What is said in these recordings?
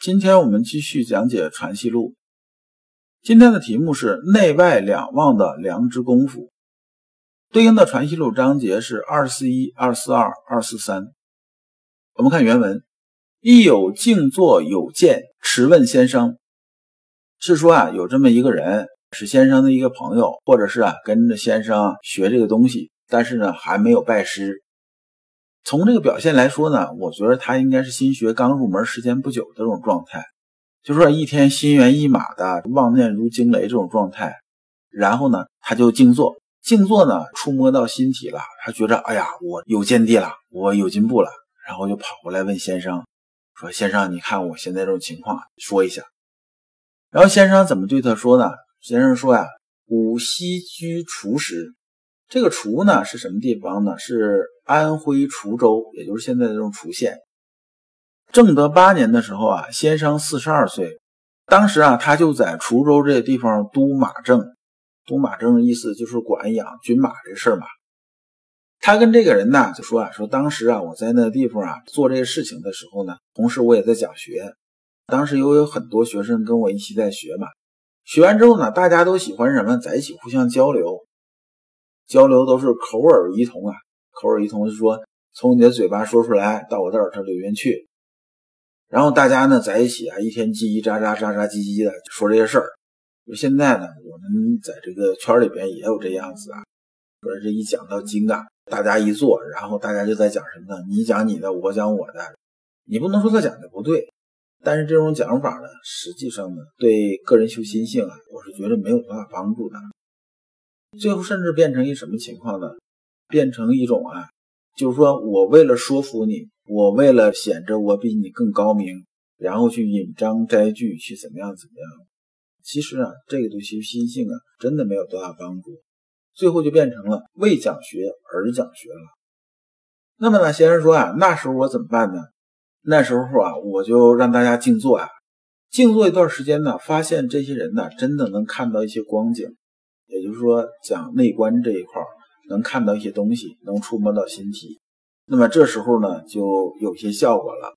今天我们继续讲解《传习录》，今天的题目是“内外两望的良知功夫”，对应的《传习录》章节是二四一、二四二、二四三。我们看原文：“亦有静坐有见，持问先生。”是说啊，有这么一个人，是先生的一个朋友，或者是啊跟着先生学这个东西，但是呢还没有拜师。从这个表现来说呢，我觉得他应该是心学刚入门时间不久的这种状态，就说一天心猿意马的，妄念如惊雷这种状态。然后呢，他就静坐，静坐呢，触摸到心体了，他觉着哎呀，我有见地了，我有进步了，然后就跑过来问先生，说：“先生，你看我现在这种情况，说一下。”然后先生怎么对他说呢？先生说呀：“吾西居楚时。”这个滁呢是什么地方呢？是安徽滁州，也就是现在的这种滁县。正德八年的时候啊，先生四十二岁，当时啊，他就在滁州这个地方督马政。督马政的意思就是管养军马这事儿嘛。他跟这个人呢就说啊，说当时啊，我在那个地方啊做这些事情的时候呢，同时我也在讲学。当时又有很多学生跟我一起在学嘛。学完之后呢，大家都喜欢什么，在一起互相交流。交流都是口耳一同啊，口耳一通就说从你的嘴巴说出来到我的耳朵里面去，然后大家呢在一起啊，一天叽叽喳喳喳喳叽叽的说这些事儿。就现在呢，我们在这个圈里边也有这样子啊，说这一讲到经啊，大家一坐，然后大家就在讲什么呢？你讲你的，我讲我的，你不能说他讲的不对，但是这种讲法呢，实际上呢，对个人修心性啊，我是觉得没有多大帮助的。最后甚至变成一什么情况呢？变成一种啊，就是说我为了说服你，我为了显着我比你更高明，然后去引章摘句，去怎么样怎么样。其实啊，这个对其心性啊，真的没有多大帮助。最后就变成了为讲学而讲学了。那么呢，先生说啊，那时候我怎么办呢？那时候啊，我就让大家静坐啊，静坐一段时间呢，发现这些人呢，真的能看到一些光景。也就是说，讲内观这一块能看到一些东西，能触摸到心体，那么这时候呢，就有些效果了。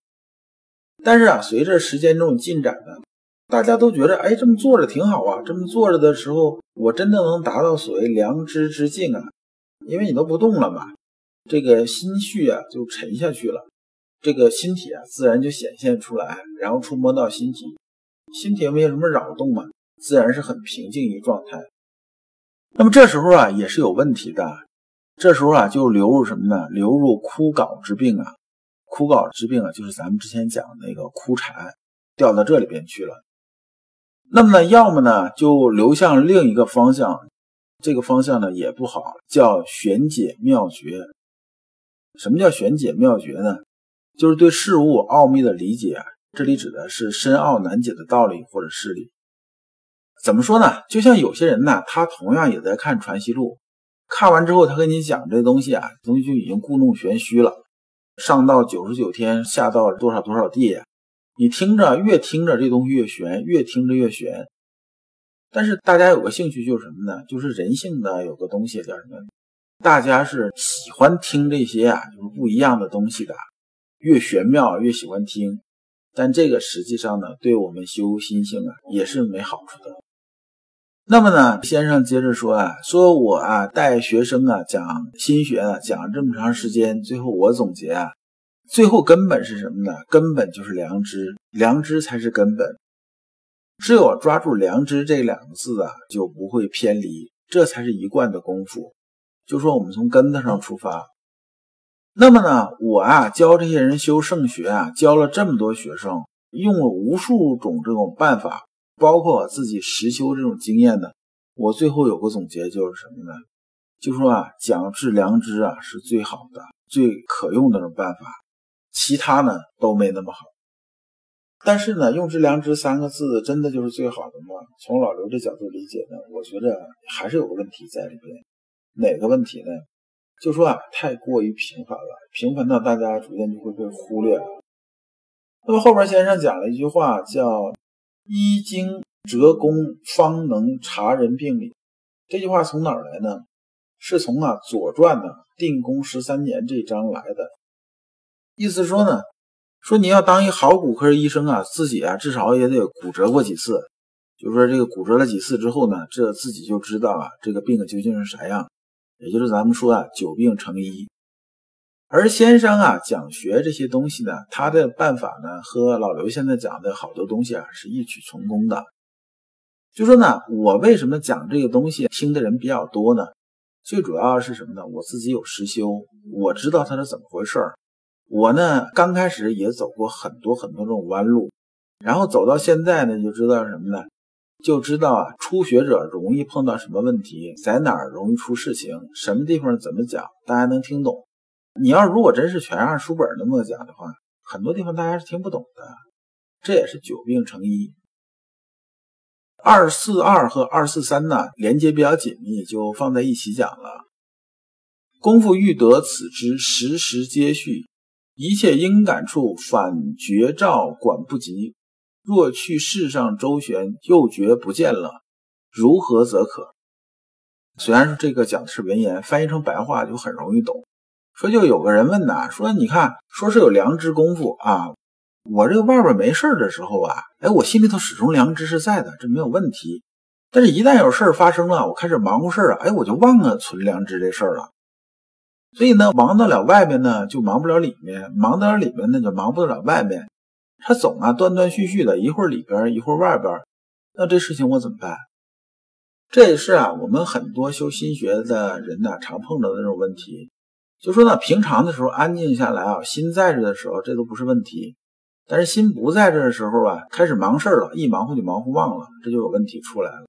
但是啊，随着时间这种进展呢，大家都觉得，哎，这么坐着挺好啊。这么坐着的时候，我真的能达到所谓良知之境啊，因为你都不动了嘛，这个心绪啊就沉下去了，这个心体啊自然就显现出来，然后触摸到心体，心体没有什么扰动嘛，自然是很平静一状态。那么这时候啊，也是有问题的。这时候啊，就流入什么呢？流入枯槁之病啊。枯槁之病啊，就是咱们之前讲那个枯禅，掉到这里边去了。那么呢，要么呢，就流向另一个方向。这个方向呢，也不好，叫玄解妙绝。什么叫玄解妙绝呢？就是对事物奥秘的理解。这里指的是深奥难解的道理或者事理。怎么说呢？就像有些人呢，他同样也在看《传习录》，看完之后，他跟你讲这东西啊，东西就已经故弄玄虚了。上到九十九天，下到多少多少地，你听着越听着这东西越玄，越听着越玄。但是大家有个兴趣就是什么呢？就是人性的有个东西叫什么？大家是喜欢听这些啊，就是不一样的东西的，越玄妙越喜欢听。但这个实际上呢，对我们修心性啊，也是没好处的。那么呢，先生接着说啊，说我啊带学生啊讲心学啊，讲了这么长时间，最后我总结啊，最后根本是什么呢？根本就是良知，良知才是根本。只有抓住良知这两个字啊，就不会偏离，这才是一贯的功夫。就说我们从根子上出发。那么呢，我啊教这些人修圣学啊，教了这么多学生，用了无数种这种办法。包括我自己实修这种经验呢，我最后有个总结就是什么呢？就说啊，讲治良知啊是最好的、最可用的那种办法，其他呢都没那么好。但是呢，用之良知三个字真的就是最好的吗？从老刘这角度理解呢，我觉得还是有个问题在里边。哪个问题呢？就说啊，太过于平凡了，平凡到大家逐渐就会被忽略了。那么后边先生讲了一句话，叫“医经折功，方能察人病理”。这句话从哪儿来呢？是从啊《左传》呢定公十三年这章来的。意思说呢，说你要当一好骨科医生啊，自己啊至少也得骨折过几次。就说这个骨折了几次之后呢，这自己就知道啊这个病究竟是啥样。也就是咱们说啊，久病成医。而先生啊讲学这些东西呢，他的办法呢和老刘现在讲的好多东西啊是异曲同工的。就说呢，我为什么讲这个东西听的人比较多呢？最主要是什么呢？我自己有实修，我知道它是怎么回事儿。我呢刚开始也走过很多很多这种弯路，然后走到现在呢，就知道什么呢？就知道啊，初学者容易碰到什么问题，在哪儿容易出事情，什么地方怎么讲，大家能听懂。你要如果真是全按书本那么讲的话，很多地方大家是听不懂的。这也是久病成医。二四二和二四三呢，连接比较紧密，就放在一起讲了。功夫欲得此之时时皆续，一切应感处，反觉照管不及。若去世上周旋，又觉不见了，如何则可？虽然说这个讲的是文言，翻译成白话就很容易懂。说就有个人问呐，说你看，说是有良知功夫啊，我这个外边没事的时候啊，哎，我心里头始终良知是在的，这没有问题。但是，一旦有事儿发生了，我开始忙活事儿啊，哎，我就忘了存良知这事儿了。所以呢，忙得了外面呢，就忙不了里面；忙得了里面呢，就忙不得了外面。他总啊断断续续的，一会儿里边，一会儿外边，那这事情我怎么办？这也是啊，我们很多修心学的人呢常碰到的那种问题。就说呢，平常的时候安静下来啊，心在这的时候，这都不是问题。但是心不在这的时候啊，开始忙事了，一忙活就忙活忘了，这就有问题出来了。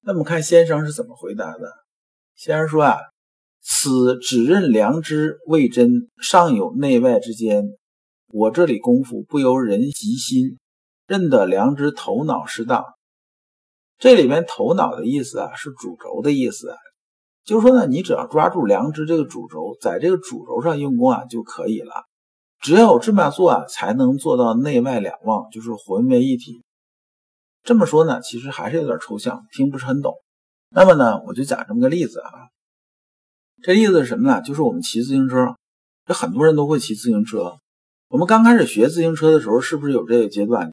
那么看先生是怎么回答的？先生说啊，此只认良知未真，尚有内外之间。我这里功夫不由人及心，认得良知头脑适当。这里面头脑的意思啊，是主轴的意思，就是说呢，你只要抓住良知这个主轴，在这个主轴上用功啊就可以了。只要有这么做啊，才能做到内外两忘，就是浑为一体。这么说呢，其实还是有点抽象，听不是很懂。那么呢，我就讲这么个例子啊。这例子是什么呢？就是我们骑自行车，这很多人都会骑自行车。我们刚开始学自行车的时候，是不是有这个阶段？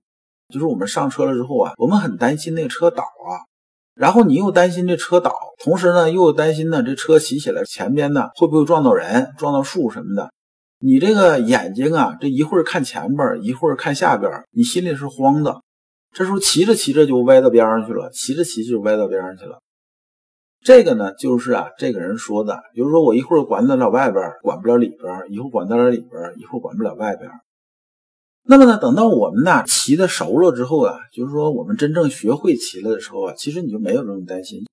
就是我们上车了之后啊，我们很担心那个车倒啊，然后你又担心这车倒，同时呢又担心呢这车骑起来前边呢会不会撞到人、撞到树什么的。你这个眼睛啊，这一会儿看前边，一会儿看下边，你心里是慌的。这时候骑着骑着就歪到边上去了，骑着骑着就歪到边上去了。这个呢，就是啊，这个人说的，比如说我一会儿管得了外边，管不了里边；一会儿管得了里边，一会儿管不了外边。那么呢，等到我们呢骑的熟了之后啊，就是说我们真正学会骑了的时候啊，其实你就没有这种担心，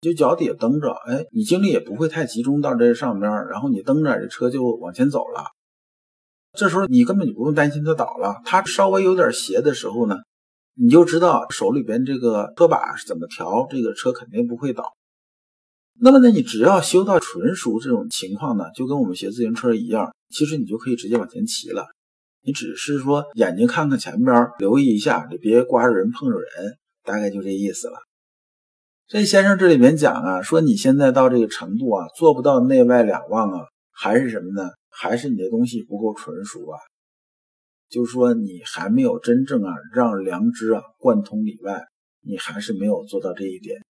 就脚底下蹬着，哎，你精力也不会太集中到这上边，然后你蹬着这车就往前走了。这时候你根本就不用担心它倒了，它稍微有点斜的时候呢，你就知道手里边这个车把是怎么调，这个车肯定不会倒。那么呢，你只要修到纯熟这种情况呢，就跟我们学自行车一样，其实你就可以直接往前骑了。你只是说眼睛看看前边，留意一下，你别刮着人碰着人，大概就这意思了。这先生这里面讲啊，说你现在到这个程度啊，做不到内外两忘啊，还是什么呢？还是你的东西不够纯熟啊？就是说你还没有真正啊让良知啊贯通里外，你还是没有做到这一点。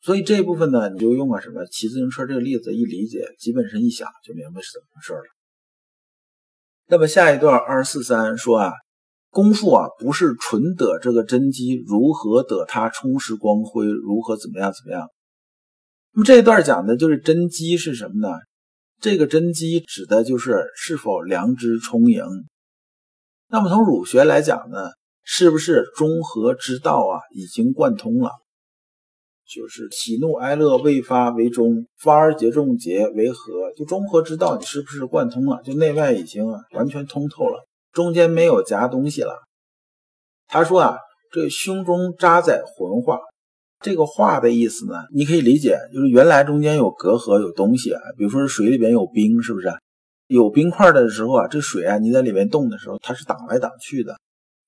所以这一部分呢，你就用个什么骑自行车这个例子一理解，基本上一想就明白是怎么回事了。那么下一段二四三说啊，功夫啊不是纯得这个真机，如何得它充实光辉，如何怎么样怎么样？那么这一段讲的就是真机是什么呢？这个真机指的就是是否良知充盈。那么从儒学来讲呢，是不是中和之道啊已经贯通了？就是喜怒哀乐未发为中，发而结众结为和，就中和之道，你是不是贯通了？就内外已经完全通透了，中间没有夹东西了，他说啊，这胸中扎在魂化，这个化的意思呢，你可以理解就是原来中间有隔阂有东西啊，比如说水里边有冰，是不是？有冰块的时候啊，这水啊，你在里面动的时候，它是挡来挡去的。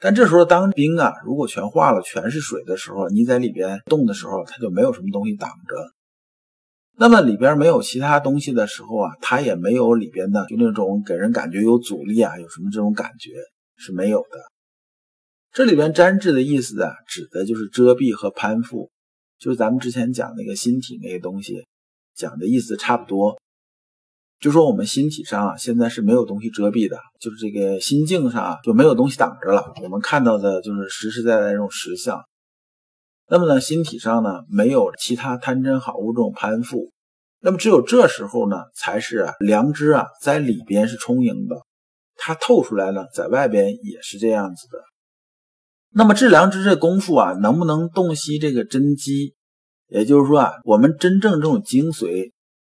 但这时候当冰啊，如果全化了，全是水的时候，你在里边动的时候，它就没有什么东西挡着。那么里边没有其他东西的时候啊，它也没有里边的就那种给人感觉有阻力啊，有什么这种感觉是没有的。这里边粘滞的意思啊，指的就是遮蔽和攀附，就是咱们之前讲那个心体那个东西讲的意思差不多。就说我们心体上啊，现在是没有东西遮蔽的，就是这个心境上啊就没有东西挡着了，我们看到的就是实实在在这种实相。那么呢，心体上呢没有其他贪嗔好恶这种攀附，那么只有这时候呢，才是啊良知啊在里边是充盈的，它透出来了，在外边也是这样子的。那么治良知这功夫啊，能不能洞悉这个真机？也就是说啊，我们真正这种精髓，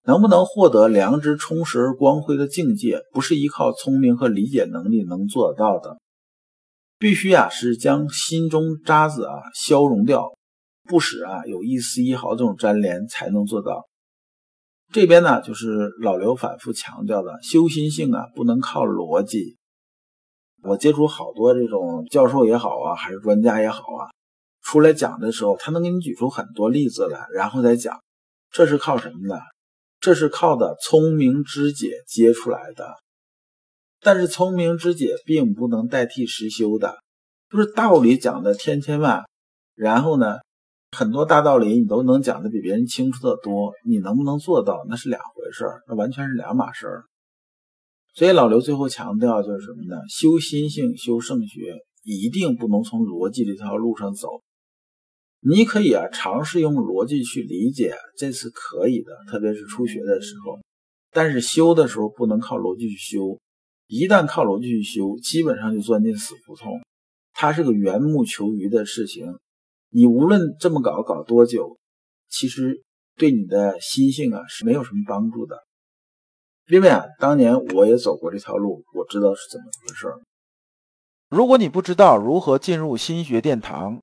能不能获得良知充实而光辉的境界，不是依靠聪明和理解能力能做得到的。必须啊，是将心中渣子啊消融掉，不使啊有一丝一毫这种粘连，才能做到。这边呢，就是老刘反复强调的，修心性啊，不能靠逻辑。我接触好多这种教授也好啊，还是专家也好啊，出来讲的时候，他能给你举出很多例子来，然后再讲，这是靠什么呢？这是靠的聪明之解接出来的。但是聪明之解并不能代替实修的，就是道理讲的千千万，然后呢，很多大道理你都能讲的比别人清楚的多，你能不能做到那是两回事，那完全是两码事儿。所以老刘最后强调就是什么呢？修心性、修圣学，一定不能从逻辑这条路上走。你可以啊尝试用逻辑去理解，这是可以的，特别是初学的时候。但是修的时候不能靠逻辑去修。一旦靠逻辑去修，基本上就钻进死胡同。它是个缘木求鱼的事情。你无论这么搞搞多久，其实对你的心性啊是没有什么帮助的。因为啊，当年我也走过这条路，我知道是怎么回事。如果你不知道如何进入心学殿堂，